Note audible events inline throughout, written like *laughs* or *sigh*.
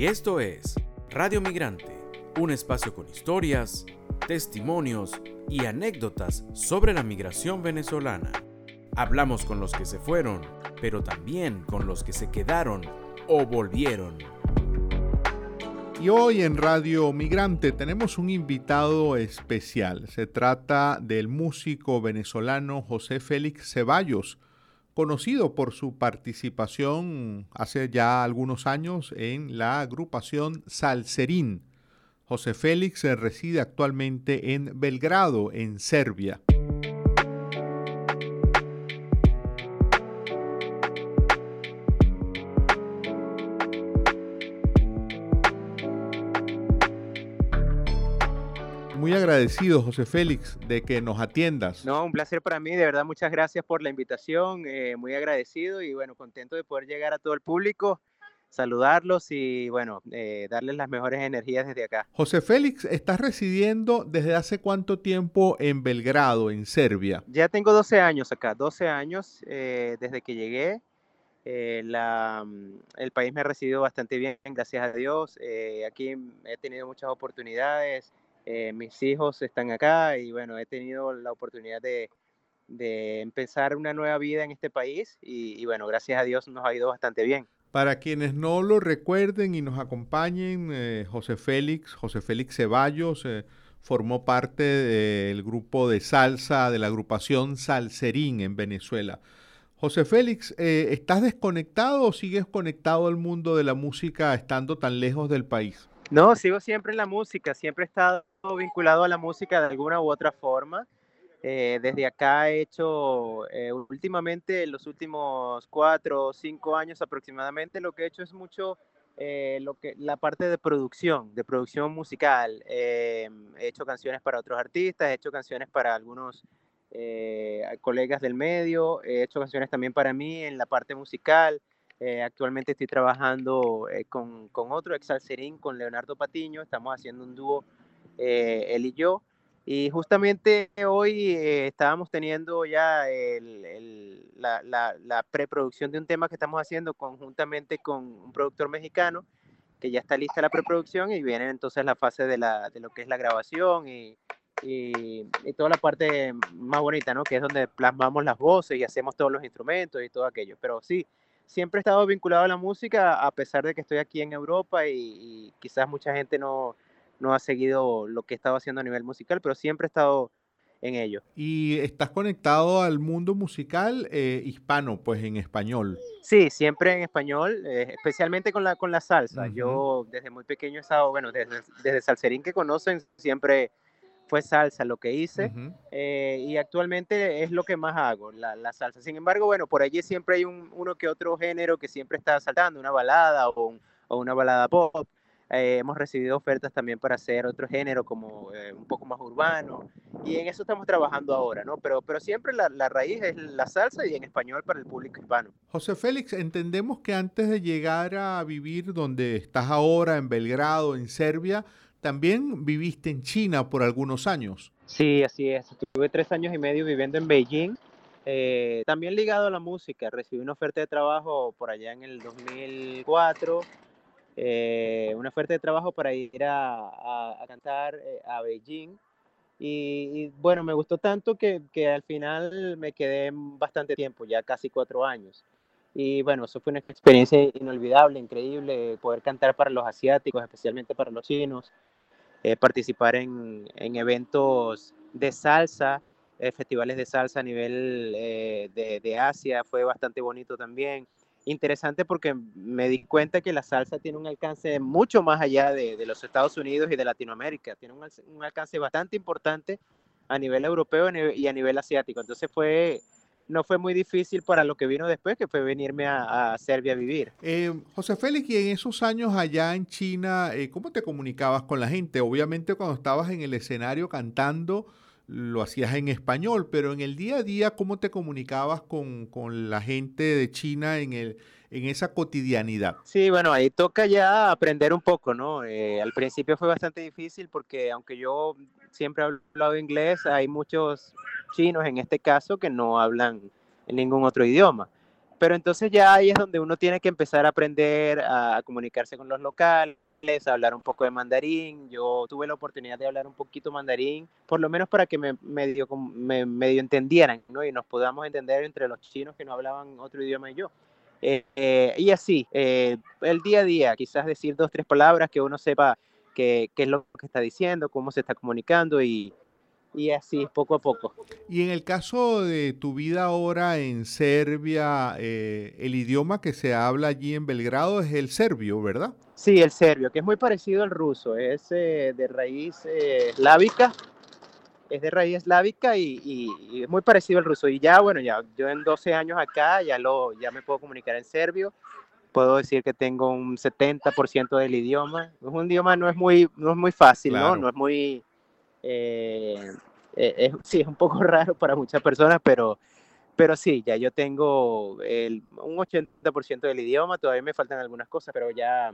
Y esto es Radio Migrante, un espacio con historias, testimonios y anécdotas sobre la migración venezolana. Hablamos con los que se fueron, pero también con los que se quedaron o volvieron. Y hoy en Radio Migrante tenemos un invitado especial. Se trata del músico venezolano José Félix Ceballos, conocido por su participación hace ya algunos años en la agrupación Salserín. José Félix reside actualmente en Belgrado, en Serbia. Muy agradecido, José Félix, de que nos atiendas. No, un placer para mí, de verdad, muchas gracias por la invitación, eh, muy agradecido y bueno, contento de poder llegar a todo el público, saludarlos y bueno, eh, darles las mejores energías desde acá. José Félix, ¿estás residiendo desde hace cuánto tiempo en Belgrado, en Serbia? Ya tengo 12 años acá, 12 años eh, desde que llegué. la, mm, el país me ha recibido bastante bien, gracias a Dios. aquí he tenido muchas oportunidades, eh, mis hijos están acá y bueno, he tenido la oportunidad de, empezar una nueva vida en este país y, bueno, gracias a Dios nos ha ido bastante bien. Para quienes no lo recuerden y nos acompañen, eh, José Félix, José Félix Ceballos, eh, formó parte del grupo de salsa de la agrupación Salserín en Venezuela. José Félix, ¿estás desconectado o sigues conectado al mundo de la música estando tan lejos del país? No, sigo siempre en la música, siempre he estado vinculado a la música de alguna u otra forma. Eh, desde acá he hecho eh, últimamente, en los últimos cuatro o cinco años aproximadamente, lo que he hecho es mucho eh, lo que, la parte de producción, de producción musical. he hecho canciones para otros artistas, he hecho canciones para algunos colegas del medio, he hecho canciones también para mí en la parte musical. Actualmente estoy trabajando con, con, otro exalcerín, con Leonardo Patiño. Estamos haciendo un dúo, eh, él y yo. Y justamente hoy estábamos teniendo ya la, la, la, preproducción de un tema que estamos haciendo conjuntamente con un productor mexicano, que ya está lista la preproducción y viene entonces la fase de, la, de lo que es la grabación y, y, y, toda la parte más bonita, ¿no? Que es donde plasmamos las voces y hacemos todos los instrumentos y todo aquello. Pero sí, siempre he estado vinculado a la música, a pesar de que estoy aquí en Europa y, quizás mucha gente no, no, ha seguido lo que he estado haciendo a nivel musical, pero siempre he estado en ello. ¿Y estás conectado al mundo musical eh, hispano, pues en español? Sí, siempre en español, eh, especialmente con la, con la salsa. Yo desde muy pequeño he estado, bueno, desde, desde Salserín que conocen, siempre fue salsa lo que hice eh, y actualmente es lo que más hago, la, salsa. Sin embargo, bueno, por allí siempre hay un, uno que otro género que siempre está saltando, una balada o, una balada pop. Eh, hemos recibido ofertas también para hacer otro género como eh, un poco más urbano y en eso estamos trabajando ahora, ¿no? Pero, pero siempre la, la, raíz es la salsa y en español para el público hispano. José Félix, entendemos que antes de llegar a vivir donde estás ahora, en Belgrado, en Serbia, también viviste en China por algunos años. Sí, así es. Estuve tres años y medio viviendo en Beijing. Eh, también ligado a la música. Recibí una oferta de trabajo por allá en el 2004. Eh, una oferta de trabajo para ir a, cantar eh, a Beijing. Y, bueno, me gustó tanto que, al final me quedé bastante tiempo, ya casi cuatro años. Y bueno, eso fue una experiencia inolvidable, increíble, poder cantar para los asiáticos, especialmente para los chinos, eh, participar en, en, eventos de salsa, eh, festivales de salsa a nivel eh, de, Asia, fue bastante bonito también. Interesante porque me di cuenta que la salsa tiene un alcance mucho más allá de, de los Estados Unidos y de Latinoamérica, tiene un, alcance bastante importante a nivel europeo y a nivel asiático. Entonces fue no fue muy difícil para lo que vino después, que fue venirme a, Serbia a vivir. Eh, José Félix, y en esos años allá en China, eh, ¿cómo te comunicabas con la gente? Obviamente cuando estabas en el escenario cantando, lo hacías en español, pero en el día a día, ¿cómo te comunicabas con, con la gente de China en, el, en esa cotidianidad? Sí, bueno, ahí toca ya aprender un poco, ¿no? Eh, al principio fue bastante difícil porque aunque yo siempre he hablado inglés, hay muchos chinos en este caso que no hablan ningún otro idioma. Pero entonces ya ahí es donde uno tiene que empezar a aprender a, comunicarse con los locales, a hablar un poco de mandarín. Yo tuve la oportunidad de hablar un poquito mandarín, por lo menos para que me medio, me, medio entendieran, ¿no? Y nos podamos entender entre los chinos que no hablaban otro idioma y yo. Eh, eh, y así, eh, el día a día, quizás decir dos, tres palabras que uno sepa qué, qué es lo que está diciendo, cómo se está comunicando y, y así poco a poco. Y en el caso de tu vida ahora en Serbia, eh, el idioma que se habla allí en Belgrado es el serbio, ¿verdad? Sí, el serbio, que es muy parecido al ruso, es eh, de raíz eh, eslávica, es de raíz eslávica y, es muy parecido al ruso. Y ya, bueno, ya yo en 12 años acá ya, lo, ya me puedo comunicar en serbio, puedo decir que tengo un 70% del idioma. Es un idioma no es muy, no es muy fácil, ¿no? No es muy eh, eh, es, sí, es un poco *laughs* raro para muchas personas, pero, pero sí, ya yo tengo el, un 80% del idioma, todavía me faltan algunas cosas, pero ya,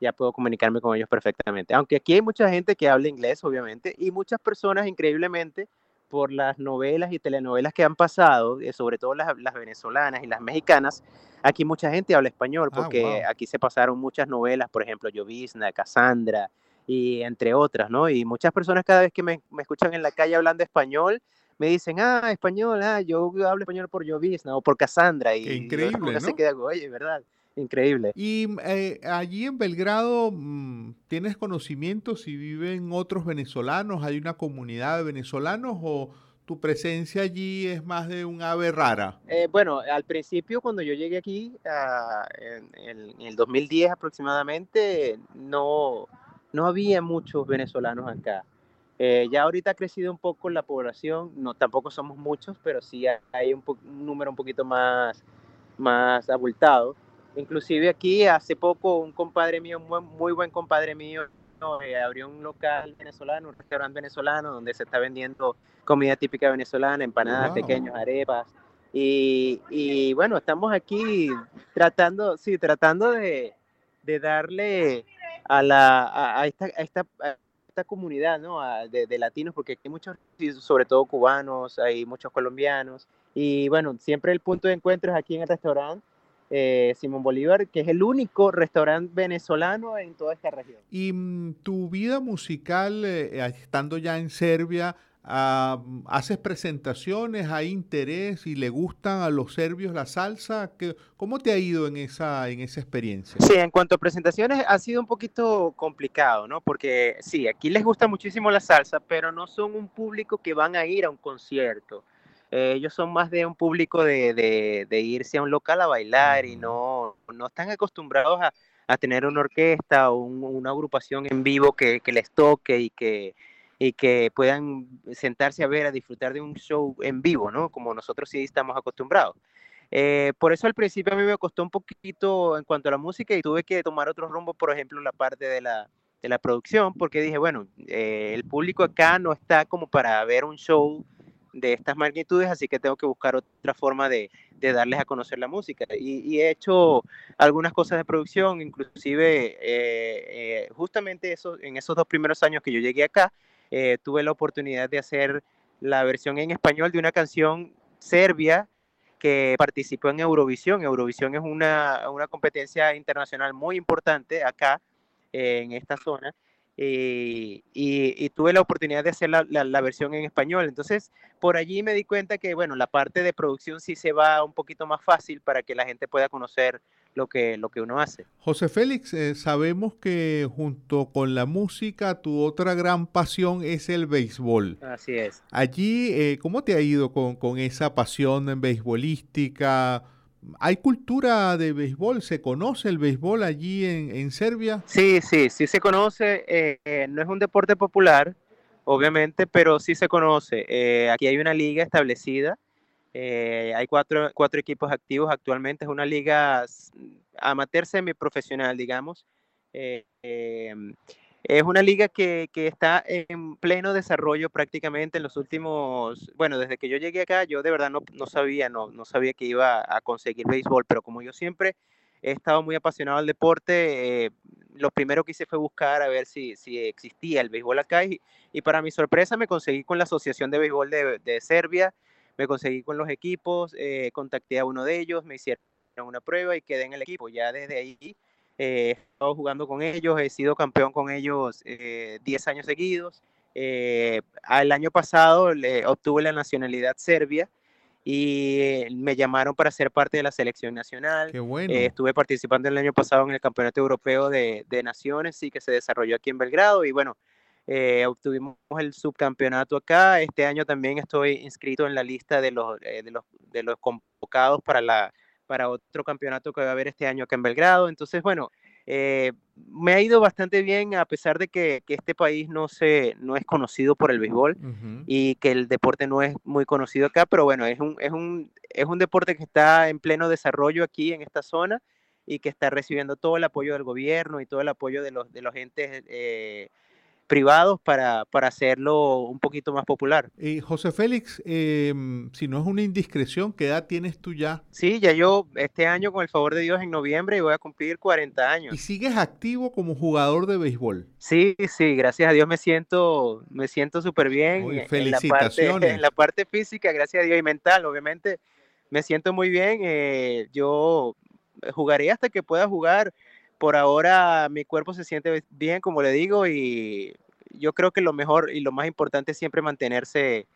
ya puedo comunicarme con ellos perfectamente. Aunque aquí hay mucha gente que habla inglés, obviamente, y muchas personas, increíblemente, por las novelas y telenovelas que han pasado, eh, sobre todo las, las venezolanas y las mexicanas, aquí mucha gente habla español, ah, porque aquí se pasaron muchas novelas, por ejemplo, Llovizna, Cassandra, y entre otras, ¿no? Y muchas personas cada vez que me, me, escuchan en la calle hablando español, me dicen, ah, español, ah, yo hablo español por Llovizna o por Cassandra. Y, increíble, ¿no? se queda, oye, ¿verdad? Increíble. Y eh, allí en Belgrado, mm, ¿tienes conocimiento si viven otros venezolanos? ¿Hay una comunidad de venezolanos o tu presencia allí es más de un ave rara? Eh, bueno, al principio cuando yo llegué aquí, ah, en, en, el 2010 aproximadamente, no, no había muchos venezolanos acá. Eh, ya ahorita ha crecido un poco la población, no tampoco somos muchos, pero sí hay un, número un poquito más, más abultado. Inclusive aquí hace poco un compadre mío, muy, muy buen compadre mío, eh, abrió un local venezolano, un restaurante venezolano donde se está vendiendo comida típica venezolana, empanadas pequeñas, arepas. Y, y, bueno, estamos aquí tratando, sí, tratando de, de darle a, la, a, esta, esta, esta, comunidad ¿no? de, latinos, porque hay muchos, sobre todo cubanos, hay muchos colombianos, y bueno, siempre el punto de encuentro es aquí en el restaurante. Eh, Simón Bolívar, que es el único restaurante venezolano en toda esta región. ¿Y mm, tu vida musical, eh, estando ya en Serbia, Ah, haces presentaciones, hay interés y le gustan a los serbios la salsa. ¿Cómo te ha ido en esa, en esa experiencia? Sí, en cuanto a presentaciones ha sido un poquito complicado, ¿no? Porque sí, aquí les gusta muchísimo la salsa, pero no son un público que van a ir a un concierto. Eh, ellos son más de un público de, de, irse a un local a bailar y no, no están acostumbrados a, a tener una orquesta o una agrupación en vivo que, que les toque y que y que puedan sentarse a ver, a disfrutar de un show en vivo, ¿no? Como nosotros sí estamos acostumbrados. Eh, por eso al principio a mí me costó un poquito en cuanto a la música y tuve que tomar otro rumbo, por ejemplo, la parte de la, de la producción, porque dije, bueno, eh, el público acá no está como para ver un show de estas magnitudes, así que tengo que buscar otra forma de, de darles a conocer la música. Y, he hecho algunas cosas de producción, inclusive eh, justamente eso, en esos dos primeros años que yo llegué acá, eh, tuve la oportunidad de hacer la versión en español de una canción serbia que participó en Eurovisión. Eurovisión es una, competencia internacional muy importante acá en esta zona. Y, tuve la oportunidad de hacer la, la, versión en español. Entonces, por allí me di cuenta que, bueno, la parte de producción sí se va un poquito más fácil para que la gente pueda conocer lo que, lo que uno hace. José Félix, eh, sabemos que junto con la música, tu otra gran pasión es el béisbol. Así es. Allí, eh, ¿cómo te ha ido con, con esa pasión en beisbolística? ¿Hay cultura de béisbol? ¿Se conoce el béisbol allí en, en Serbia? Sí, sí, sí se conoce. Eh, no es un deporte popular, obviamente, pero sí se conoce. aquí hay una liga establecida eh, hay cuatro, cuatro, equipos activos actualmente. Es una liga amateur semiprofesional, digamos. Es una liga que, que, está en pleno desarrollo prácticamente en los últimos, bueno, desde que yo llegué acá, yo de verdad no, no sabía, no, no, sabía que iba a conseguir béisbol, pero como yo siempre he estado muy apasionado al deporte, eh, lo primero que hice fue buscar a ver si, si existía el béisbol acá y, y, para mi sorpresa me conseguí con la Asociación de Béisbol de, de Serbia, me conseguí con los equipos, eh, contacté a uno de ellos, me hicieron una prueba y quedé en el equipo. Ya desde ahí he estado jugando con ellos, he sido campeón con ellos 10 eh, años seguidos. Eh, el año pasado obtuve la nacionalidad serbia y me llamaron para ser parte de la selección nacional. estuve participando el año pasado en el Campeonato Europeo de, Naciones, sí, que se desarrolló aquí en Belgrado y bueno, obtuvimos el subcampeonato acá. Este año también estoy inscrito en la lista de los, de los, de los convocados para la para otro campeonato que va a haber este año acá en Belgrado. Entonces, bueno, eh, me ha ido bastante bien a pesar de que, este país no, se, no es conocido por el béisbol y que el deporte no es muy conocido acá, pero bueno, es un, es, un, es un deporte que está en pleno desarrollo aquí en esta zona y que está recibiendo todo el apoyo del gobierno y todo el apoyo de los, de los entes eh, privados para, para hacerlo un poquito más popular. Y José Félix, em, si no es una indiscreción, ¿qué edad tienes tú ya? Sí, ya yo este año, con el favor de Dios, en noviembre voy a cumplir 40 años. ¿Y sigues activo como jugador de béisbol? Sí, sí, gracias a Dios me siento me siento súper bien. felicitaciones. En la, parte, *laughs* en la, parte, física, gracias a Dios, y mental, obviamente me siento muy bien. Eh, yo jugaré hasta que pueda jugar por ahora mi cuerpo se siente bien, como le digo, y yo creo que lo mejor y lo más importante es siempre mantenerse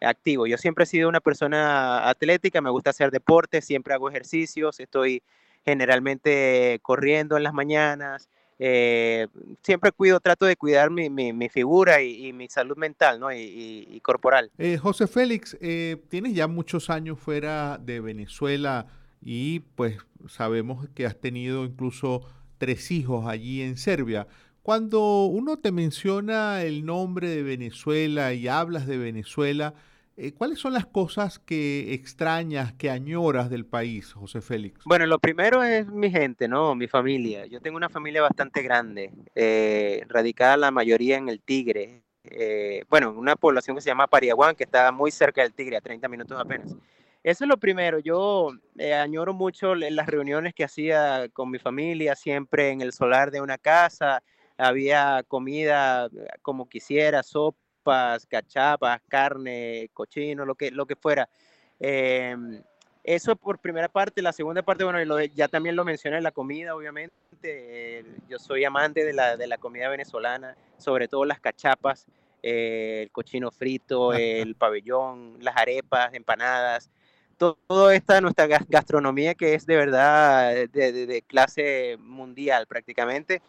activo. Yo siempre he sido una persona atlética, me gusta hacer deporte, siempre hago ejercicios, estoy generalmente corriendo en las mañanas, eh, siempre cuido, trato de cuidar mi, figura y, mi salud mental ¿no? y, corporal. Eh, José Félix, eh, tienes ya muchos años fuera de Venezuela y pues sabemos que has tenido incluso tres hijos allí en Serbia. Cuando uno te menciona el nombre de Venezuela y hablas de Venezuela, eh, ¿cuáles son las cosas que extrañas, que añoras del país, José Félix? Bueno, lo primero es mi gente, ¿no? Mi familia. Yo tengo una familia bastante grande, eh, radicada la mayoría en el Tigre. Eh, bueno, una población que se llama Pariaguán, que está muy cerca del Tigre, a 30 minutos apenas. Eso es lo primero. Yo eh, añoro mucho las reuniones que hacía con mi familia, siempre en el solar de una casa. Había comida eh, como quisiera, sopas, cachapas, carne, cochino, lo que, lo que fuera. Em, eso por primera parte. La segunda parte, bueno, ya también lo mencioné, la comida, obviamente. yo soy amante de la, de la comida venezolana, sobre todo las cachapas, eh, el cochino frito, *laughs* el pabellón, las arepas, empanadas toda esta nuestra gastronomía que es de verdad de, clase mundial prácticamente.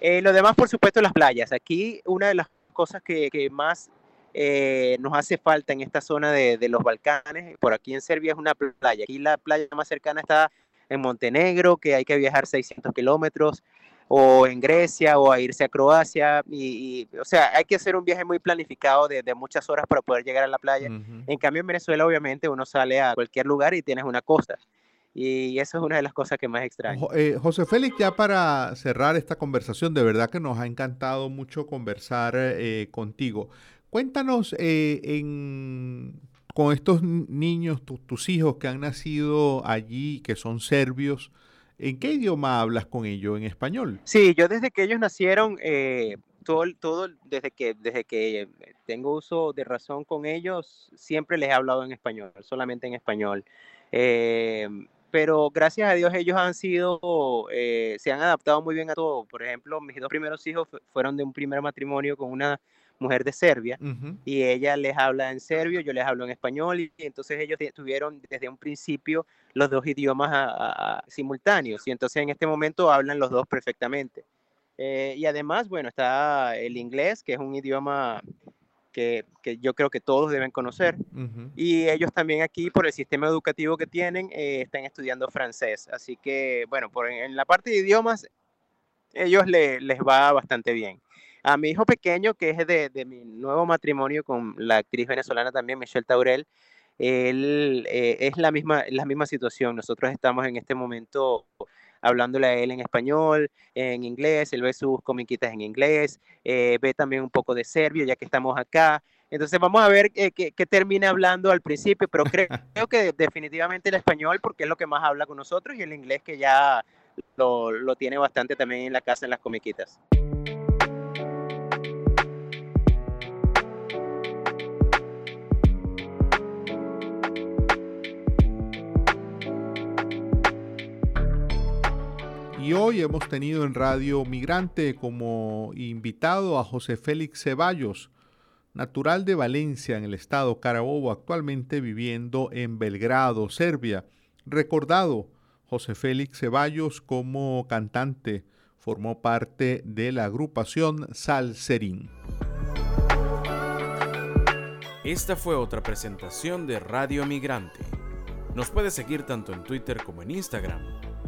Eh, lo demás, por supuesto, las playas. Aquí una de las cosas que, más eh, nos hace falta en esta zona de, de, los Balcanes, por aquí en Serbia es una playa. Aquí la playa más cercana está en Montenegro, que hay que viajar 600 kilómetros o en Grecia o a irse a Croacia. Y, o sea, hay que hacer un viaje muy planificado de, muchas horas para poder llegar a la playa. En cambio, en Venezuela, obviamente, uno sale a cualquier lugar y tienes una costa. Y eso es una de las cosas que más extraño. Eh, José Félix, ya para cerrar esta conversación, de verdad que nos ha encantado mucho conversar eh, contigo. Cuéntanos eh, en, con estos niños, tus hijos que han nacido allí, que son serbios, ¿En qué idioma hablas con ellos? ¿En español? Sí, yo desde que ellos nacieron, eh, todo, todo desde que, desde que tengo uso de razón con ellos, siempre les he hablado en español, solamente en español. Eh, pero gracias a Dios ellos han sido, eh, se han adaptado muy bien a todo. Por ejemplo, mis dos primeros hijos fueron de un primer matrimonio con una mujer de Serbia y ella les habla en serbio, yo les hablo en español y, entonces ellos tuvieron desde un principio los dos idiomas simultáneos y entonces en este momento hablan los dos perfectamente. Eh, y además, bueno, está el inglés, que es un idioma que, que yo creo que todos deben conocer. Y ellos también aquí, por el sistema educativo que tienen, eh, están estudiando francés. Así que, bueno, por, en la parte de idiomas, ellos les va bastante bien. A mi hijo pequeño, que es de, de, mi nuevo matrimonio con la actriz venezolana también, Michelle Taurel, él eh, es la misma, la misma situación. Nosotros estamos en este momento hablándole a él en español, en inglés, él ve sus comiquitas en inglés, eh, ve también un poco de serbio, ya que estamos acá. Entonces vamos a ver qué, qué, termina hablando al principio, pero creo, *laughs* creo, que definitivamente el español, porque es lo que más habla con nosotros, y el inglés que ya lo, lo tiene bastante también en la casa en las comiquitas. Y hoy hemos tenido en Radio Migrante como invitado a José Félix Ceballos, natural de Valencia en el estado Carabobo, actualmente viviendo en Belgrado, Serbia. Recordado José Félix Ceballos como cantante, formó parte de la agrupación Salserín. Esta fue otra presentación de Radio Migrante. Nos puede seguir tanto en Twitter como en Instagram.